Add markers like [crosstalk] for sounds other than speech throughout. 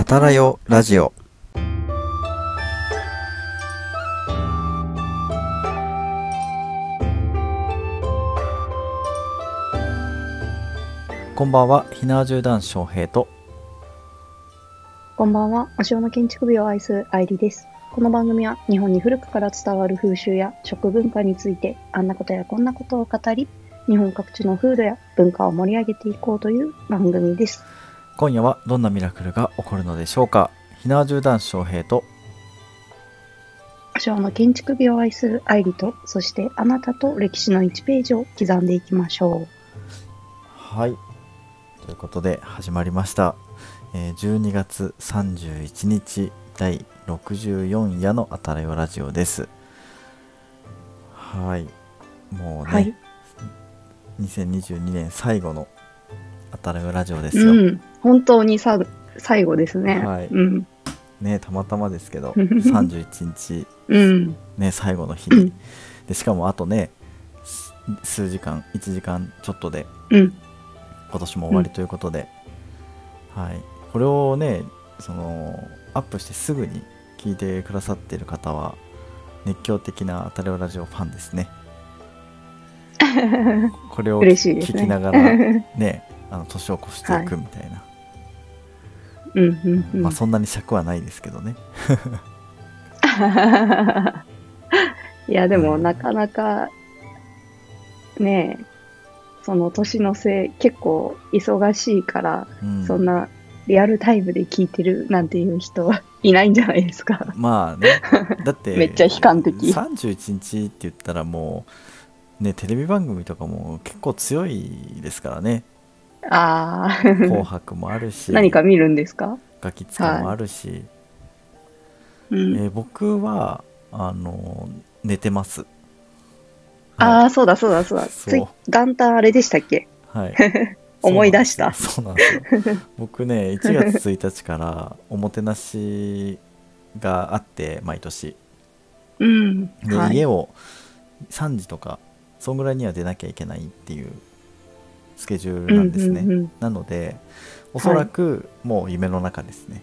あたらよラジオこんばんはひなわじゅうだん翔平とこんばんは、お城の建築美を愛す愛理です。この番組は日本に古くから伝わる風習や食文化について、あんなことやこんなことを語り、日本各地の風土や文化を盛り上げていこうという番組です。今夜はどんなミラクルが起こるのでしょうか？ひなわじゅうだん翔平と。お城の建築美を愛する愛理と、そしてあなたと歴史の1ページを刻んでいきましょはい。ということで始まりました、えー12月31日第64夜のあたらよラジオです。はい。もうう。ね、はい。2022年最後のあたらよラジオですよ、うん。本当にさ最後ですね。はいうん。ねたまたまですけど31日 [laughs] うん。ね最後の日にうんでしかもあとねす数時間1時間ちょっとでうん。今年も終わりということで、はい、これをねそのアップしてすぐに聞いてくださっている方は熱狂的なあたりおラジオファンですね [laughs] これをね。聞きながらねあの年を越していくみたいな、うんうんうん。まあそんなに尺はないですけどね。[laughs] いやでもうん。なかなかねえその年のせい結構忙しいから、うん。そんなリアルタイムで聞いてるなんていう人はいないんじゃないですか。まあね。だって [laughs] めっちゃ悲観的。31日って言ったらもうねテレビ番組とかも結構強いですからねああ、紅白もあるし。何か見るんですか、ガキ使もあるし、うん。えー僕はあの寝てます。あはあ、そうだそうだそうだ。そう。元旦あれでしたっけ？い、はい。[laughs] 思い出した。そうなんですよ。そうなんですよ。僕ね1月1日からおもてなしがあって毎年。うん。で、はい、家を3時とかそんぐらいには出なきゃいけないっていうスケジュールなんですね、うんうんなのでおそらくもう夢の中ですね、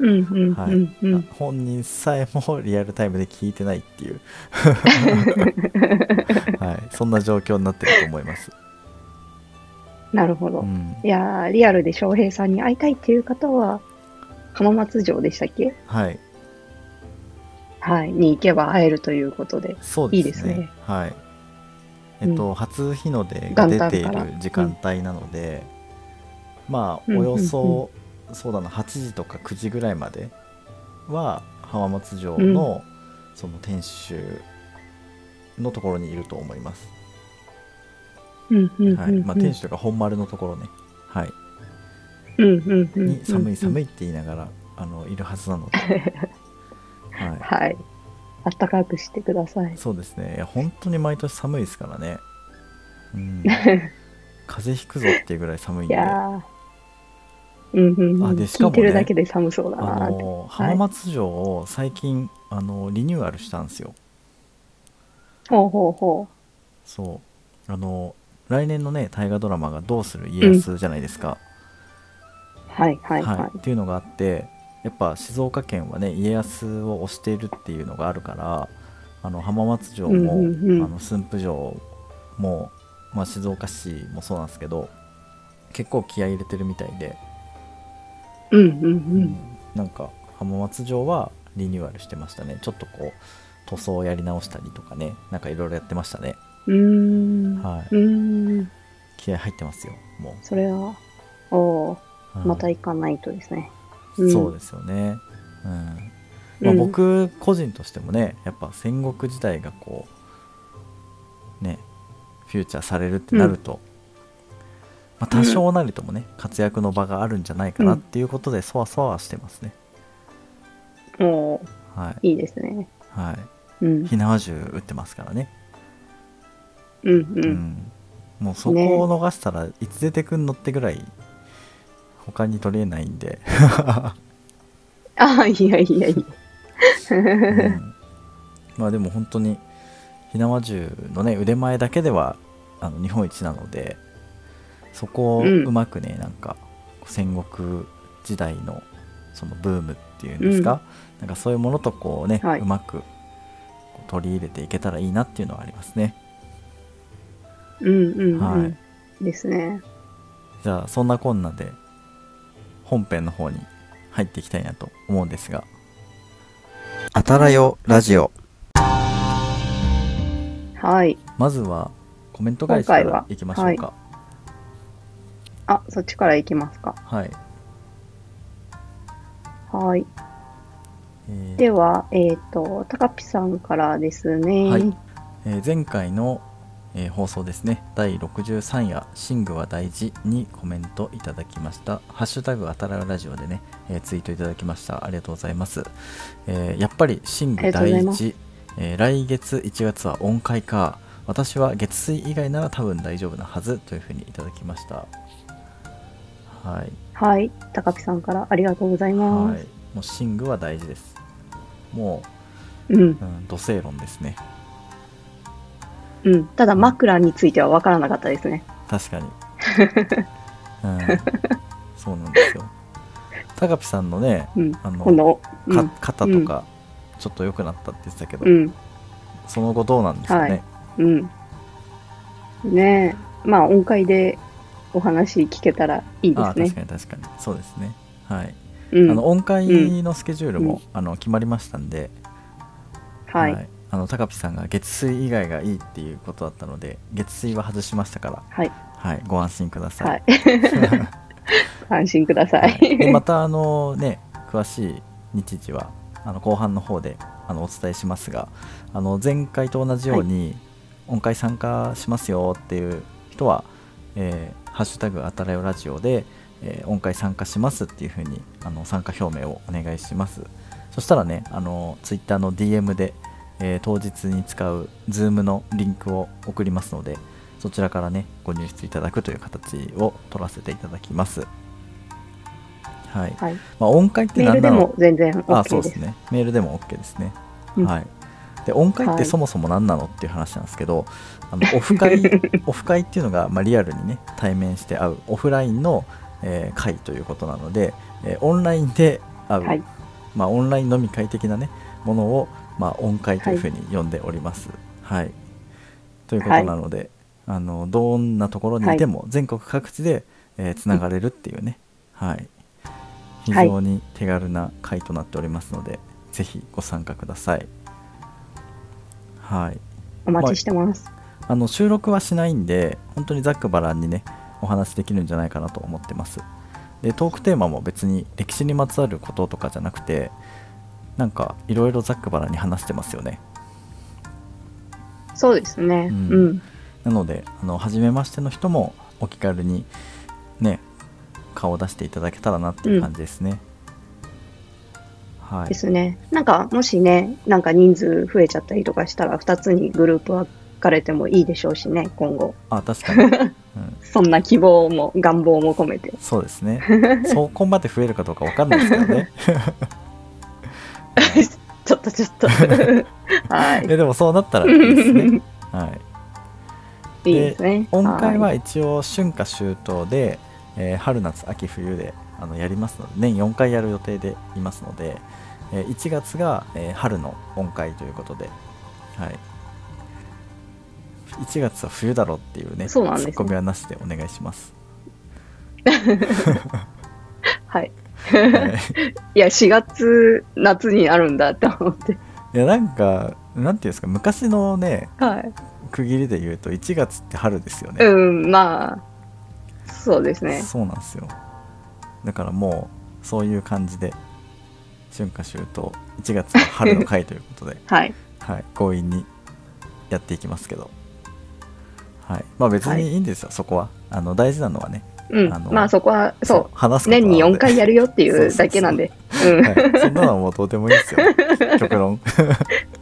うんうんうんはいうん。うん本人さえもリアルタイムで聞いてないっていう、[laughs] はい、そんな状況になってると思います、なるほど。うん。いやーリアルで翔平さんに会いたいっていう方は、浜松城でしたっけ？はい。はい。に行けば会えるということで。そうですね。いいですね。はいえっと、う初日の出が出ている時間帯なので、まあうん。およそ、そうだな8時とか9時ぐらいまでは浜松城の、その天守のところにいると思います、うんうんうんはい。まあ、天守というか本丸のところね、はい、うんうんうんに寒い寒い。いって言いながらあのいるはずなので、は [laughs] はい。あったかくしてください。い、。そうですね。いや本当に毎年寒いですからね、うん、[laughs] 風邪ひくぞっていうぐらい寒いんいでやー。うんうんうん。あでしかもね。聞いてるだけで寒そうだあなーって。の浜松城を最近あのリニューアルしたんですよ。ほうほうほそう。あの来年のね大河ドラマが「どうする家康」じゃないですか、う。はいはい。はっていうのがあってやっぱ静岡県はね家康を推しているっていうのがあるからあの浜松城も、うんうんうんあの駿府城も、まあ、静岡市もそうなんですけど結構気合い入れてるみたいで、い。うんうんうん。なんか浜松城はリニューアルしてましたねちょっとこう塗装をやり直したりとかねなんかいろいろやってましたねうーん。はいうーん。気合入ってますよもそれは、おーう、はいまた行かないとですね。うん。そうですよね。うん。まあ、うん。僕個人としてもねやっぱ戦国時代がこうねフューチャーされるってなると、まあ、多少なりともね、活躍の場があるんじゃないかなっていうことでそわそわはしてますね、おー。はい。いいですね。はい。うん。火縄銃撃ってますからね。うんう。うんん。もうそこを逃したらいつ出てくんのってぐらい他に取れないんで、ああ、いやいやいや。うんまあでも本当に火縄銃のね腕前だけではあの日本一なのでそこをうんうまくね、なんか戦国時代のそのブームっていうんですか、なんかそういうものとこうね、はいうまく取り入れていけたらいいなっていうのはありますね。うんうんうん。はいですね。じゃあそんなこんなで本編の方に入っていきたいなと思うんですが「あたらよラジオはい。」まずはコメント返しか今回はいきましょうかあ、そっちから行きますか。はい、はい。えーでは、えっ、と、たかぴさんからですね。はいえー前回の、えー放送ですね。第63夜「寝具は大事」にコメントいただきました「ハッシュタグあたらよラジオ」でね、えーツイートいただきました。ありがとうございます、えーやっぱり寝具大事、えー来月1月は音階か。私は月水以外なら多分大丈夫なはず。というふうにいただきました。はい。はい。たかぴさんからありがとうございます。はい。もう寝具は大事です。もうん。う、うん、土星論ですねうん。ただ、枕については分からなかったですね。確かに、[laughs] うん、そうなんですよ高ピさんのねうん。あのこの、うかん。肩とかちょっと良くなったって言ってたけど、うん。その後どうなんですかね、はいうん。ねえ。まあ、音階でお話聞けたらいいでああすね確。かに確かにそうですねはい、うん。あの音階のスケジュールも、うんあの決まりましたんで、はい。あの高ピさんが月水以外がいいっていうことだったので月水は外しましたからはい。はいご安心ください、はい。[laughs] 安心くださはいい。でまたあのね詳しい日時はあの後半の方であのお伝えしますがあの前回と同じように、音階参加しますよっていう人は「えーハッシュタグあたらよラジオで」えー音階参加しますっていうふうにあの参加表明をお願いしますそしたらねあのツイッターの DM で、えー当日に使う Zoom のリンクを送りますのでそちらからねご入室いただくという形を取らせていただきます。はい。はい。まあ、音階ってメールでも全然あ OK で。そうですすね。メールでも OK ですね、うん。はい。で音階っはい。てそもそも何なのっていう話なんですけど、あのオフ会 [laughs] オフ会っていうのが、まあ、リアルにね対面して会うオフラインの、えー会ということなので、えーオンラインで会う、はい。まあ、オンライン飲み会的なねものを、まあ、音階というふうに呼んでおります。はい、ということなので、あのどんなところにいても全国各地で、えーつながれるっていうね、はい、非常に手軽な会となっておりますので、ぜひご参加ください。はい、お待ちしてます。あの収録はしないんで本当にざっくばらんにねお話できるんじゃないかなと思ってます。でトークテーマも別に歴史にまつわることとかじゃなくてなんかいろいろざっくばらんに話してますよねそうですね。ううんん。なのであの初めましての人もお気軽にね顔を出していただけたらなっていう感じですね、はいですね。なんか、もしね、なんか人数増えちゃったりとかしたら、2つにグループ分かれてもいいでしょうしね、今後。あ確かに、[laughs] うん、そんな希望も、願望も込めて。そうですねそこまで増えるかどうかわかんないですけどね [laughs] [laughs] ちょっとちょっと。[laughs] はい。えでもそうなったらいいですねはいいいですね。音階ははい一応春夏秋冬で、えー春夏秋冬であのやりますので年4回やる予定でいますので、えー1月が、えー春の音階ということで、はい、1月は冬だろっていうねそうなんですねツッコミはなしでお願いします、[laughs] はい。は [laughs] いいや、4月、夏になるんだって思って。いやなんかなんていうんですか昔のねはい。区切りで言うと1月って春ですよね、うん、まあ、そうですね。そうなんですよだからもうそういう感じで春夏秋冬1月は春の回ということで [laughs] はい。はい、強引にやっていきますけど、はい、まあ別にいいんですよ、そこはあの大事なのはねうん。あの。まあ、そこは、そう。話す年に4回ややるよっていうだけなんで。そんなのはもうどうでもいいですよ。[laughs] 極論。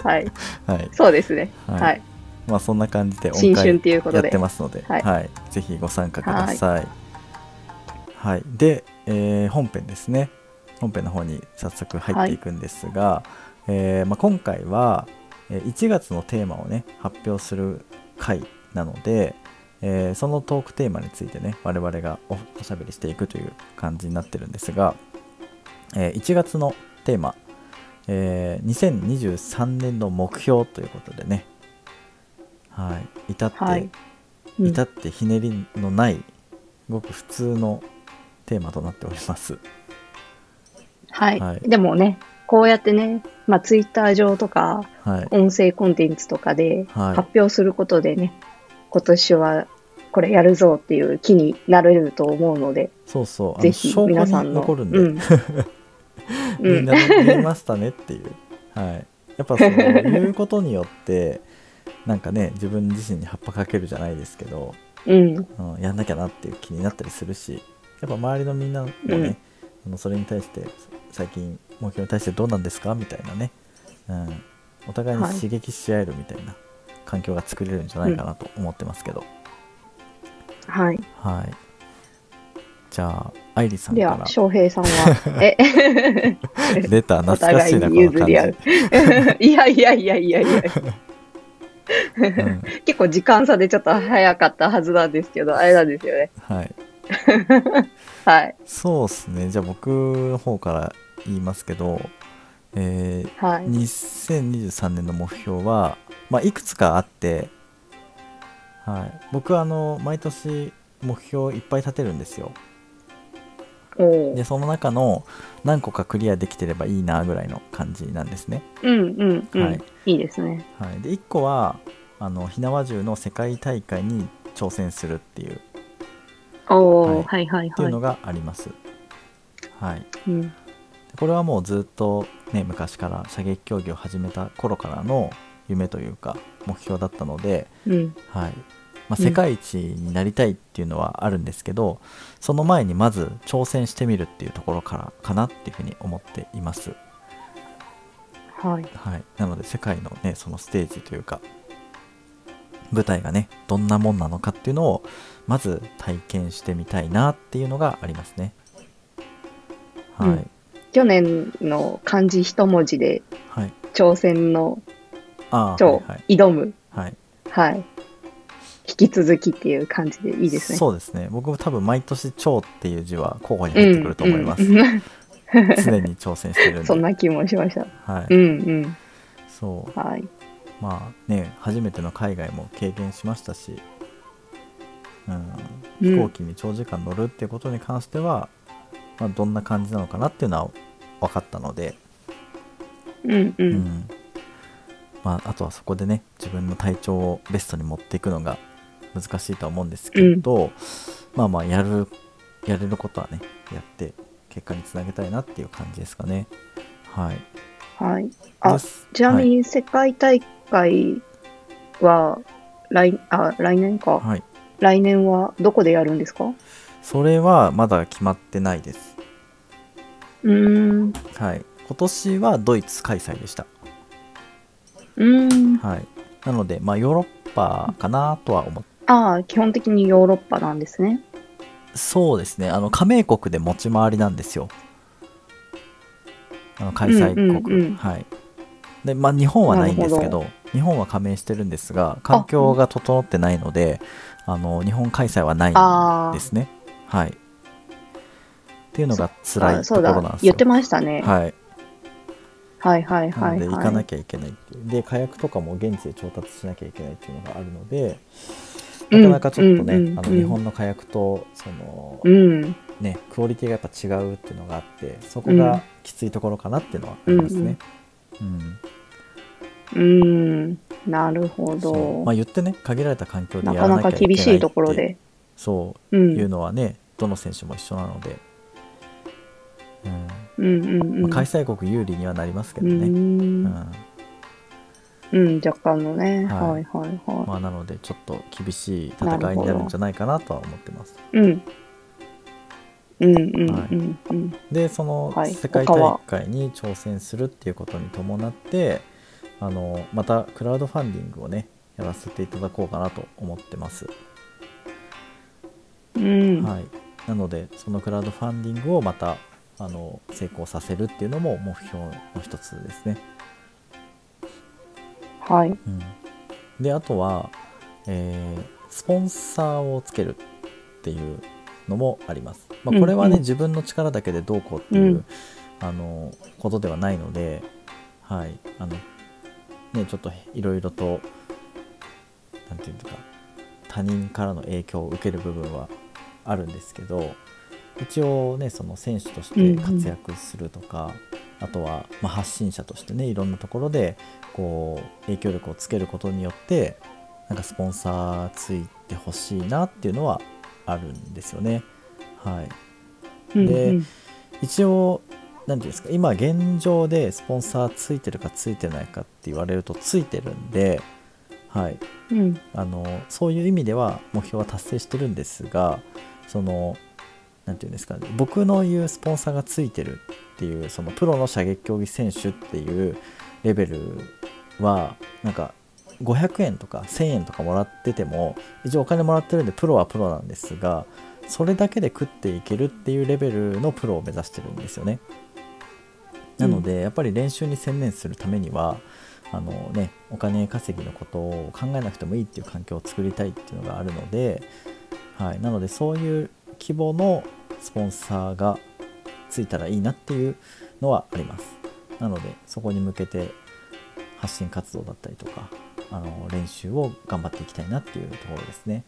はい。はい。そうですね。はい。はい。まあそんな感じで音階新春っていうことで。やって。ますので、ははい。いぜひご参加ください。はい、で、えー本編ですね。本編の方に早速入っていくんですが、えーまあ、今回はえー1月のテーマをね発表する回なので、えーそのトークテーマについてね我々がおおしゃべりしていくという感じになってるんですが、えー1月のテーマ、えー2023年の目標ということでね、はい、至って、はい。うん。至ってひねりのないごく普通のテーマとなっております。はい。はい。でもね、こうやってね、まあ、ツイッター上とか、はい、音声コンテンツとかではい。発表することでね、今年はこれやるぞっていう気になれると思うので、そうそうぜひ皆さんの。残るんで、うん。[laughs] うんみんなで見ましたねっていう、はい、やっぱそういうことによってなんかね自分自身に葉っぱかけるじゃないですけど、うん。うん、やんなきゃなっていう気になったりするしやっぱ周りのみんなもね、あのそれに対して最近目標に対してどうなんですかみたいなね、うん、お互いにはい刺激し合えるみたいな環境が作れるんじゃないかなと思ってますけど、はい。はいじゃあ愛理さんでは、から翔平さんは、え、[laughs] 出たお懐かしいなこの感じ譲り合う。[laughs] いやいやいやいやいや。うん結構時間差でちょっと早かったはずなんですけど、あれなんですよね。はい [laughs] はい。そうですねじゃあ僕の方から言いますけど、えーはい。2023年の目標は、まあ、いくつかあって、はい、僕はあの毎年目標いっぱい立てるんですよ。でその中の何個かクリアできてればいいなぐらいの感じなんですね、うんうんうん。はい。いいですね。はい、で1個はあの火縄銃の世界大会に挑戦するっていう。おー、ははいはいはい。っていうのがあります、はい、うん。これはもうずっとね昔から射撃競技を始めた頃からの夢というか目標だったので、うん。はい。まあ、うん世界一になりたいっていうのはあるんですけど、その前にまず挑戦してみるっていうところからかなっていうふうに思っています、はい。はい、なので世界のねそのステージというか舞台がねどんなもんなのかっていうのをまず体験してみたいなっていうのがありますね。はい、うん去年の漢字一文字ではい。挑戦の超挑む。はいはい。引き続きっていう感じでいいですね。そうですね僕も多分毎年「超」っていう字は候補に入ってくると思います、うんうん [laughs] 常に挑戦してるんでそんな気もしました。はい、うんうん。そうはい。まあね初めての海外も経験しましたし、うん、うん飛行機に長時間乗るっていうことに関しては、まあ、どんな感じなのかなっていうのは分かったので、うんう。うんんまあ、あとはそこでね自分の体調をベストに持っていくのが難しいとは思うんですけど、まあまあやるやれることはねやって結果につなげたいなっていう感じですかね。はい。はい。あちなみに世界大会は来、あ、来年か。はい、はい、来年はどこでやるんですか？それはまだ決まってないです。うーん。はい、今年はドイツ開催でした。うーん。はい、なので、まあ、ヨーロッパかなとは思っああ、基本的にヨーロッパなんですね。そうですね、あの加盟国で持ち回りなんですよ。あの開催国、うんうんうんはい。で、まあ、日本はないんですけなど、日本は加盟してるんですが、環境が整ってないので、あの日本開催はないんで。すね。はい。っていうのが辛いところなん。ですよ言って。ましたね。はい。はいはいなはいので行かは。ないきゃいけないっていうで火薬とかも現地で調達しなきゃいけないっていうのがあるのでうなんかなかちょっとね、うんうんうんあの日本の火薬とその、うん。ねクオリティがやっぱ違うっていうのがあってそこがきついところかなっていうのはありますね。うんうーん。なるほど。まあ言ってね限られた環境でやらなきゃいけない厳しいところで。そううん。いうのはねどの選手も一緒なので、うんうんうん開催国有利にはなりますけどうね。うんん。うん、若干のね。ははいいはいはまあ、なのでちょっと厳しい戦いになるんじゃないかなとは思ってます。い。うん。うんうんはいうんうん。でそのはい世界大会に挑戦するっていうことに伴ってあのまたクラウドファンディングをねやらせていただこうかなと思ってます、うん。はい、なのでそのクラウドファンディングをまたあの成功させるっていうのも目標の一つですね、はい。うん、であとは、えースポンサーをつけるっていうのもあります、まあ、これはね、うん。うん自分の力だけでどうこうっていう、うん。あのことではないので、はい。あのね、ちょっといろいろと何て言うか他人からの影響を受ける部分はあるんですけど一応ねその選手として活躍するとか、あとはま発信者としてねいろんなところでこう影響力をつけることによってなんかスポンサーついてほしいなっていうのはあるんですよね。はい、で、うんうん、一応何て言うんですか今現状でスポンサーついてるかついてないかって言われるとついてるんで、はい。うん、あのそういう意味では目標は達成してるんですがその何て言うんですかね僕の言うスポンサーがついてるっていうそのプロの射撃競技選手っていうレベルはなんか500円とか1000円とかもらってても一応お金もらってるんでプロはプロなんですがそれだけで食っていけるっていうレベルのプロを目指してるんですよね。なので、やっぱり練習に専念するためにはあのねお金稼ぎのことを考えなくてもいいっていう環境を作りたいっていうのがあるので、はい、なのでそういう規模のスポンサーがついたらいいなっていうのはあります。なのでそこに向けて発信活動だったりとかあの練習を頑張っていきたいなっていうところですね。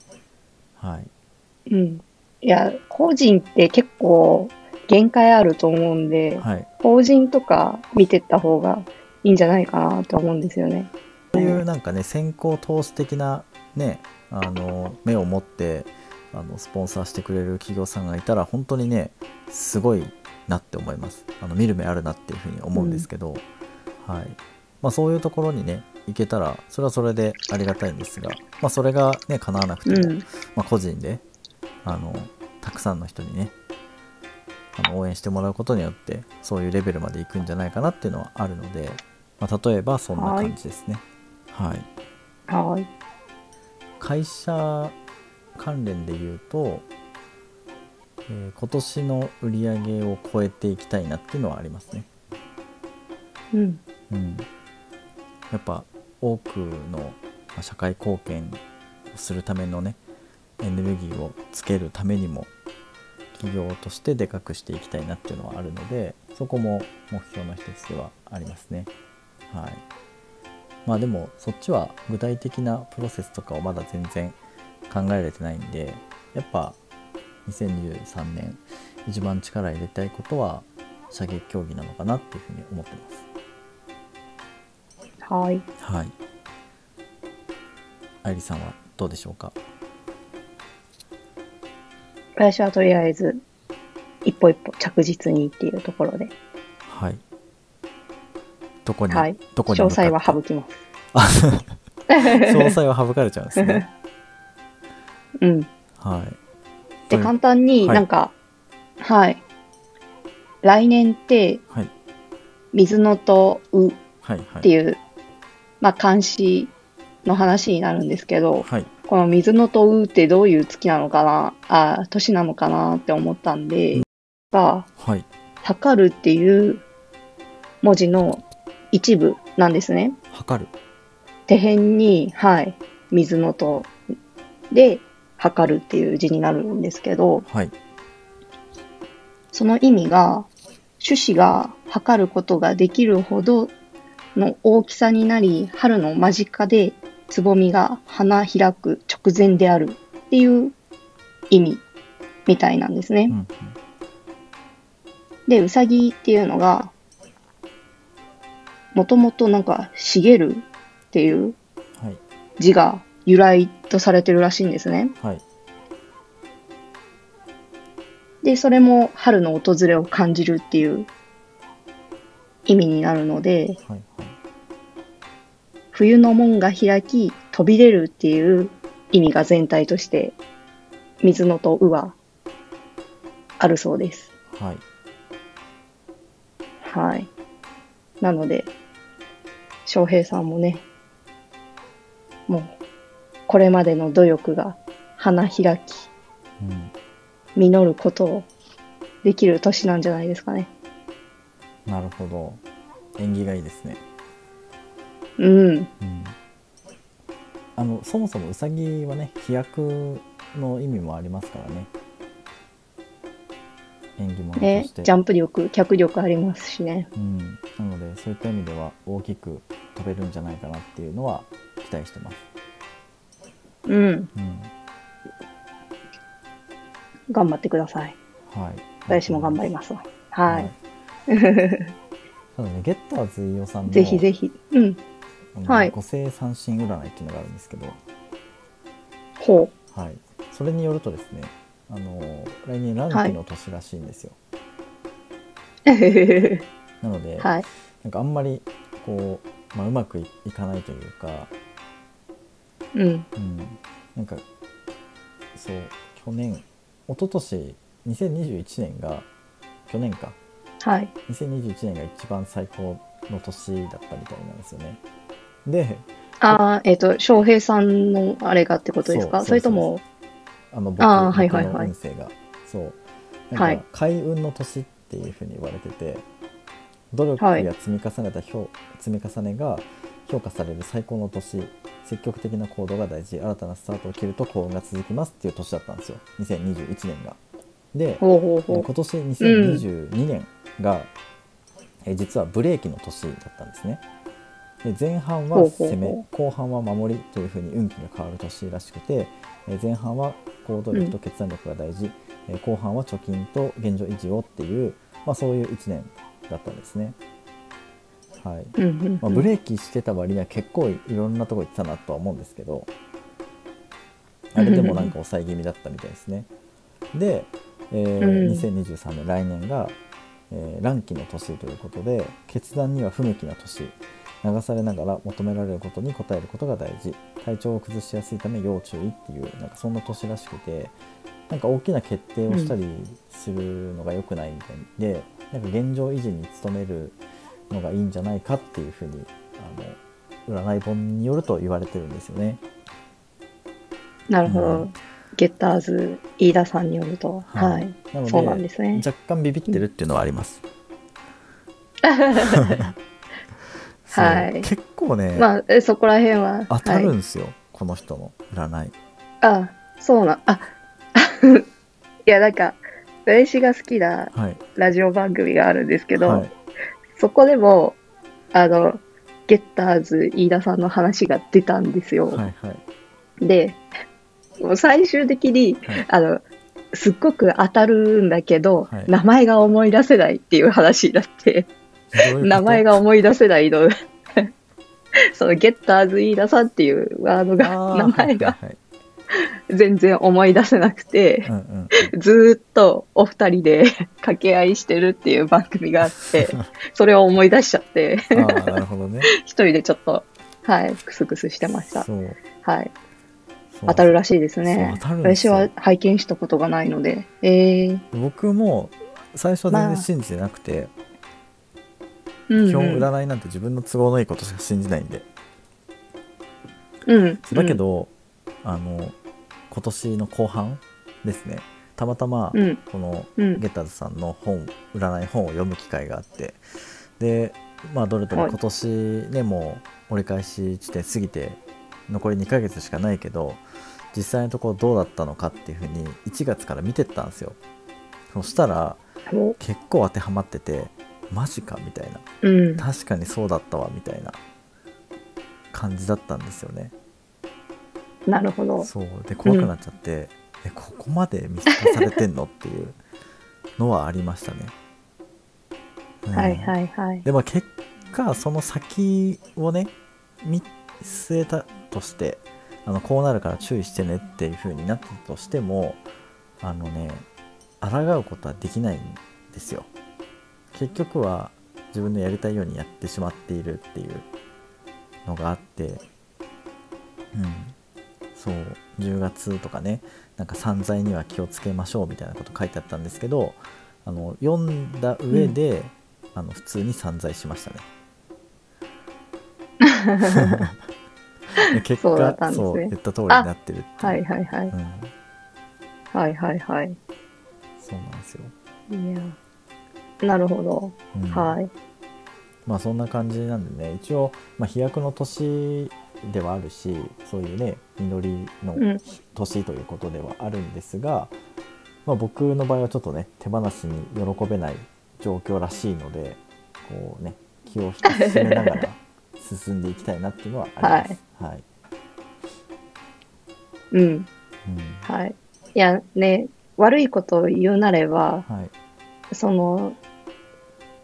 はい。うん。いや個人って結構限界あると思うんで、はい、法人とか見てった方がいいんじゃないかなと思うんですよね。そういうなんかね先行投資的なねあの目を持ってあのスポンサーしてくれる企業さんがいたら本当にねすごいなって思います。あの見る目あるなっていうふうに思うんですけど、うん、はい。まあ、そういうところにね行けたらそれはそれでありがたいんですが、まあ、それがね叶わなくても、うん、まあ、個人であのたくさんの人にねあの応援してもらうことによってそういうレベルまで行くんじゃないかなっていうのはあるので、まあ、例えばそんな感じですね。はい、はい、会社関連で言うと、えー、今年の売り上げを超えていきたいなっていうのはありますね。うん、うん、やっぱ多くの社会貢献をするためのねエネルギーをつけるためにも企業としてでかくしていきたいなっていうのはあるのでそこも目標の一つではありますね。はい。まあでもそっちは具体的なプロセスとかをまだ全然考えられてないんでやっぱ2023年一番力入れたいことは射撃競技なのかなっていうふうに思ってますはいはい愛理さんはどうでしょうか？私はとりあえず、一歩一歩着実にっていうところで。はい。どこに、はい、どこに詳細は省きます。[laughs] 詳細は省かれちゃうんですね。うん。はい。で、簡単になんか、はい、はい。来年って、はい、水のとうっていう、はいはい、まあ、監視の話になるんですけど、はい、この水のとうってどういう月なのかな、あ、年なのかなって思ったんで、が、はい。測るっていう文字の一部なんですね。測る手辺に、はい、水のとで、測るっていう字になるんですけど、はい。その意味が、種子が測ることができるほどの大きさになり、春の間近でつぼみが花開く直前であるっていう意味みたいなんですね。うんうん、で、うさぎっていうのが、もともとなんか、茂るっていう字が由来とされてるらしいんですね。はい、で、それも春の訪れを感じるっていう意味になるので、はいはい冬の門が開き飛び出るっていう意味が全体として水のとうはあるそうです。はい。はい。なので、翔平さんもね、もう、これまでの努力が花開き、うん、実ることをできる年なんじゃないですかね。なるほど。縁起がいいですね。うん、うん、あのそもそもうさぎはね飛躍の意味もありますからね縁起物とねジャンプ力、脚力ありますしね。うん、なのでそういった意味では大きく飛べるんじゃないかなっていうのは期待してます、うん。うん頑張ってください。はい、私も頑張りますわ。はい。ただねゲッターズ飯尾さんのぜひぜひ。うん。はい五星三神占いっていうのがあるんですけど、ほはい、それによるとですねあの来年乱気の年らしいんですよ、う。なので、はい。なんかあんまりこう、まあ、うまくいいかないというか、うん。うん、なんかそう去年一昨年2021年が去年か。はい。2021年が一番最高の年だったみたいなんですよね。でああ、えっ、と、翔平さんのあれがってことですか？それとも、あの僕あーはい僕はいはい。の運勢が。そう。はいなんか開運の年っていうふうに言われてて努力はいや積み重ねた評積み重ねが評価される最高の年積極的な行動が大事新たなスタートを切ると幸運が続きますっていう年だったんですよ2021年が。で今年2022年が、え実はブレーキの年だったんですね。で前半は攻めほ後半は守りというふうに運気が変わる年らしくて、え前半は行動力と決断力が大事、え後半は貯金と現状維持をっていう、まあ、そういう1年だったんですね。はい、まあ、ブレーキしてた割には結構いろんなとこ行ってたなとは思うんですけどあれでもなんか抑え気味だったみたいですね。[laughs] で、えーうん。2023年来年が、えー乱気の年ということで決断には不向きな年。流されながら求められることに応えることが大事。体調を崩しやすいため要注意っていうなんかそんな年らしくてなんか大きな決定をしたりするのが良くないみたいで、なんか現状維持に努めるのがいいんじゃないかっていうふうにあの占い本によると言われてるんですよね。なるほど。うんゲッターズ、飯田さんによると。はいはい。なのでそうなんですね。若干ビビってるっていうのはあります。はい結構ね、まあ、えそこら辺は。当たるはいんですよ、この人の占い。あ、そうな、あ、[laughs] いや、なんか、私が好きなはい。ラジオ番組があるんですけど、はい、そこでも、あの、ゲッターズ飯田さんの話が出たんですよ。はい、はい。で、もう最終的に、はいあの、すっごく当たるんだけど、はい名前が思い出せないっていう話になって、どういう名前が思い出せないの。[laughs] そのゲッターズ飯田さんっていうワードが、名前がはい [laughs] 全然思い出せなくて、うんうんずーっとお二人で [laughs] 掛け合いしてるっていう番組があって、[laughs] それを思い出しちゃって、なるほどね。一人でちょっと、はい、クスクスしてました。はい。当たるらしいですね私は拝見したことがないので。えー、僕も最初は全まあ然信じてなくて、うん、うん。基本占いなんて自分の都合のいいことしか信じないんで。うん。だけど、あの今年の後半ですね。たまたまうん、このうん、ゲッターズさんの本占い本を読む機会があって。でまあどれともはい。今年ねもう折り返し地点過ぎて残り2ヶ月しかないけど実際のところどうだったのかっていうふうに1月から見てったんですよ。そしたらお。結構当てはまっててマジかみたいな。うん。確かにそうだったわみたいな感じだったんですよねなるほど。そう。で怖くなっちゃって、えここまで見透かされてんのっていうのはありましたね、うん。はいはいはい。でも結果その先をね見据えたとしてあのこうなるから注意してねっていう風になったとしてもあのね抗うことはできないんですよ。結局は自分のやりたいようにやってしまっているっていうのがあってうんそう10月とかねなんか散財には気をつけましょうみたいなこと書いてあったんですけどあの読んだ上で、あの普通に散財しましたねで [laughs] 結果そうそう言った通りになってるってはいはいはい。うん、はいはいはい。そうなんですよ、いや。なるほど。うんはい。まあそんな感じなんでね一応、まあ、飛躍の年ではあるしそういうね実りのうん年ということではあるんですが、まあ、僕の場合はちょっとね手放しに喜べない状況らしいのでこうね気を引き締めながら進んでいきたいなっていうのはあります。はい、うん。うんはい。いや、ね、悪いことを言うなれば、はいその、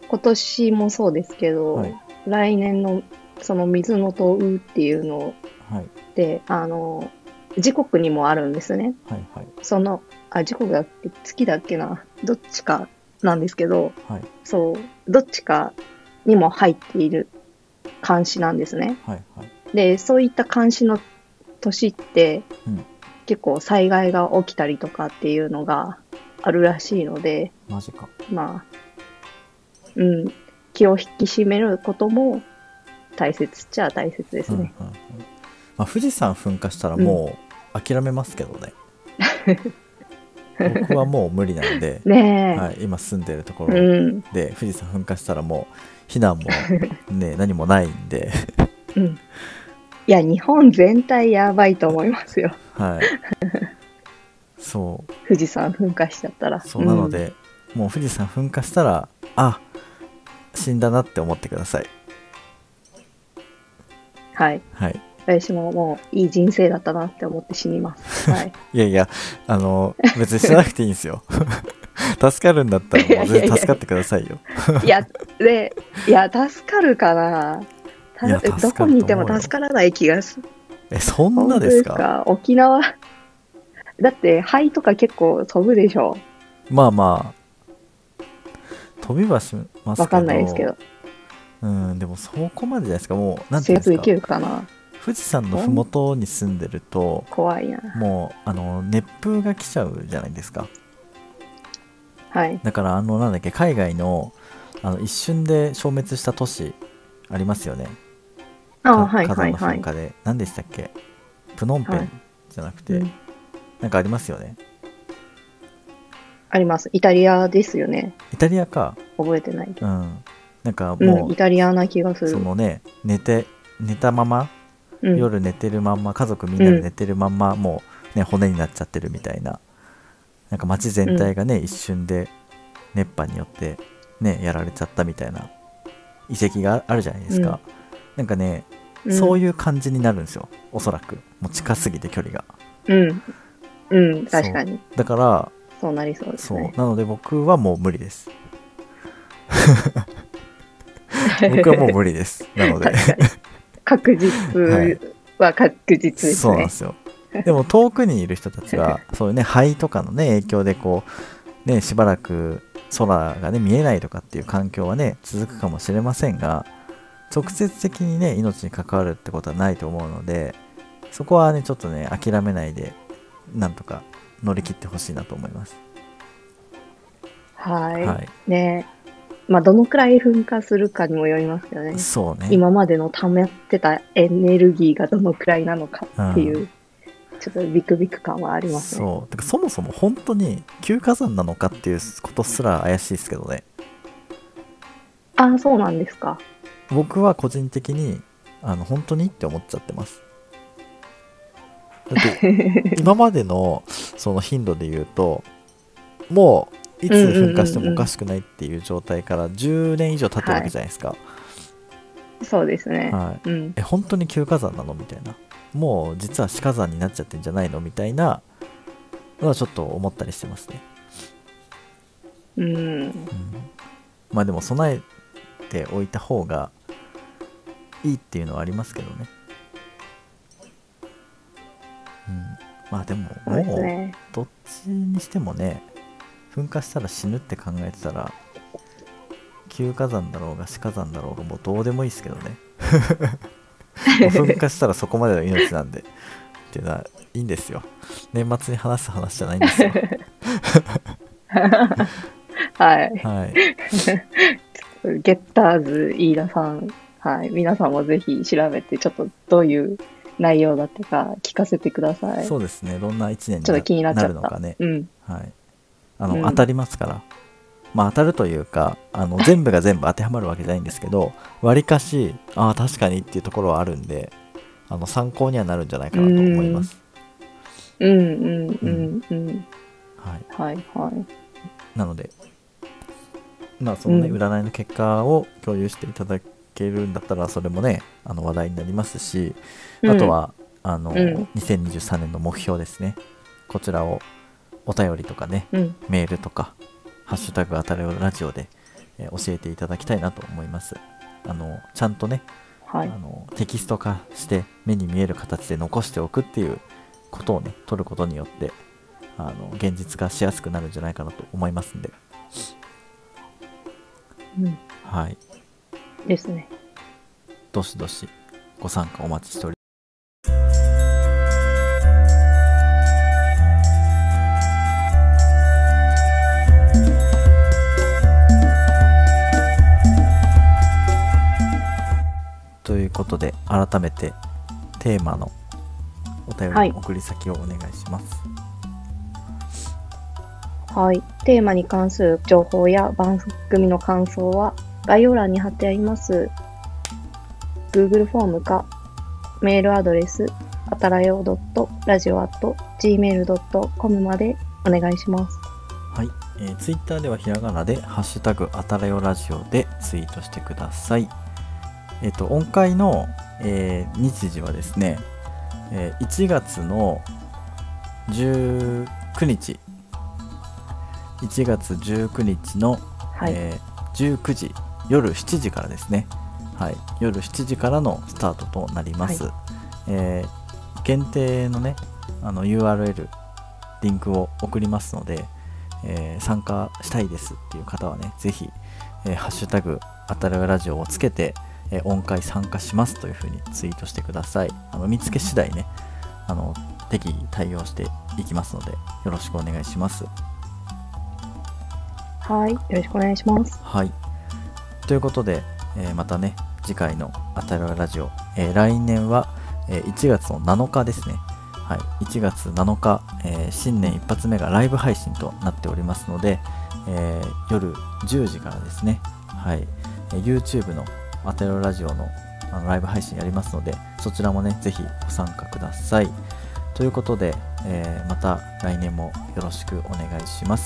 今年もそうですけど、はい来年のその水のとうっていうのはい。で、あの、時刻にもあるんですね。はいはい。その、あ、時刻だっけ月だっけな。どっちかなんですけど、はい。そう、どっちかにも入っている監視なんですね。はいはい。で、そういった監視の年って、うん。結構災害が起きたりとかっていうのがあるらしいので、マジか。まあ、うん、気を引き締めることも大切っちゃ大切ですね。うんうんうん。まあ、富士山噴火したらもう諦めますけどね、僕はもう無理なんで、[laughs] はい、今住んでるとこうろん、で富士山噴火したらもう避難もね [laughs] 何もないんで、うん。いや、日本全体やばいと思いますよ。はい、そう。富士山噴火しちゃったら。そうなので、もう富士山噴火したらあ死んだなって思ってください。うんはい。はい私ももういい人生だったなって思って死にます。[laughs] はい。いやいやあの別にしなくていいんですよ [laughs] 助かるんだったらもう全然助かってくださいよいや、で、いや、助かるかな。たいやどこにいても助からない気がする。えそんなですか？か？沖縄。だって、灰とか結構飛ぶでしょ。まあまあ飛びはしますけどわかんないですけど。うんでもそこまでじゃないですかもうなんていうんですかるかな。富士山の麓に住んでると怖いな。もうあの熱風が来ちゃうじゃないですかはい。だからあのなんだっけ海外のあの一瞬で消滅した都市ありますよねあかはい火山のはいはい。噴火で、何でしたっけ？プノンペはいンじゃなくて、うんなんかありますよねあります。イタリアですよね。イタリアか覚えてない。うんなんかうん、もイタリアな気がすう、る。そのね寝て寝たまま、うん、夜寝てるまんま家族みんなで寝てるまんま、もうね骨になっちゃってるみたいな。なんか街全体がね、一瞬で熱波によってねやられちゃったみたいな。遺跡があるじゃないですか、なんかねうん。そういう感じになるんですよ。おそらく。もう近すぎて距離が。うん。うん、確かに。だからそうなりそうですそう。ね。なので僕はもう無理です [laughs] 僕はもう無理です。なので。[laughs] 確実は確実ですね。そうなんで。すよ。でも遠くにいる人たちは [laughs] そういうね灰とかのね影響でこうねしばらく空がね見えないとかっていう環境はね続くかもしれませんが直接的にね命に関わるってことはないと思うのでそこはねちょっとね諦めないでなんとか乗り切ってほしいなと思います。はい。はい。ねまあ、どのくらい噴火するかにもよりますけどね。そうね今までの溜めてたエネルギーがどのくらいなのかっていう、ちょっとビクビク感はありますね。そうてかそもそも本当に旧火山なのかっていうことすら怪しいですけどねああ、そうなんですか。僕は個人的にあの本当にって思っちゃってますだって [laughs] 今までのその頻度で言うともういつ噴火してもおかしくないっていう状態から10年以上経ってるわけじゃないですか、そうですね。はい。うん。え本当に旧火山なの？みたいな。もう実は死火山になっちゃってんじゃないの？みたいなのはちょっと思ったりしてますね、うん。うん、まあでも備えておいた方がいいっていうのはありますけどね。うん。まあでももうね。どっちにしてもね噴火したら死ぬって考えてたら旧火山だろうが死火山だろうがもうどうでもいいですけどね。[laughs] 噴火したらそこまでの命なんで。っていうのはいいんですよ。年末に話す話じゃないんですよ。はい。はい。ゲッターズ飯田さん、はい。皆さんもぜひ調べて、ちょっとどういう内容だったか聞かせてください。そうですね。どんな1年になるのかね。うん。はいあの、うん。当たりますから。まあ当たるというかあの [laughs] 全部が全部当てはまるわけじゃないんですけどわりかしああ確かにっていうところはあるんであの参考にはなるんじゃないかなと思います。うんうんうんうん。はい、はい。はい。なのでまあそのね、うん。占いの結果を共有していただけるんだったらそれもねあの話題になりますしあとは、あの、うん。2023年の目標ですね。こちらをお便りとかねうん、メールとか「ハッシュタグあたれをラジオで」えー教えていただきたいなと思います。あのちゃんとねはい。あのテキスト化して目に見える形で残しておくっていうことをね取ることによってあの現実化しやすくなるんじゃないかなと思いますんで。うん、はい。ですね。どしどしご参加お待ちしておりと改めてテーマのお便はいり送り先をお願いします。はい。テーマに関する情報や番組の感想は概要欄に貼ってあります Google フォームかメールアドレスあたらよ .radio.gmail.com までお願いします。はい、えー、ツイッターではひらがなで「ハッシュタグあたらよラジオ」でツイートしてください。えっ、と音階の、えー日時はですね、えー1月の19日。1月19日の、はい。えー19時夜7時からですね、はい、夜7時からのスタートとなります、えー限定のねあの URL リンクを送りますので、えー参加したいですっていう方はねぜひ、えーハッシュタグあたるラジオをつけて、えー音階参加しますというふうにツイートしてくださいあの見つけ次第ねあの適宜対応していきますのでよろしくお願いしますはい。よろしくお願いします。はい。ということで、えーまたね、次回のあたるラジオ、えー来年は、えー1月の7日ですね。はい。1月7日、えー新年一発目がライブ配信となっておりますので、えー夜10時からですね、はい。えー YouTube のアテロラジオのあのライブ配信やりますので、そちらもね、ぜひご参加ください。ということで、えーまた来年もよろしくお願いします。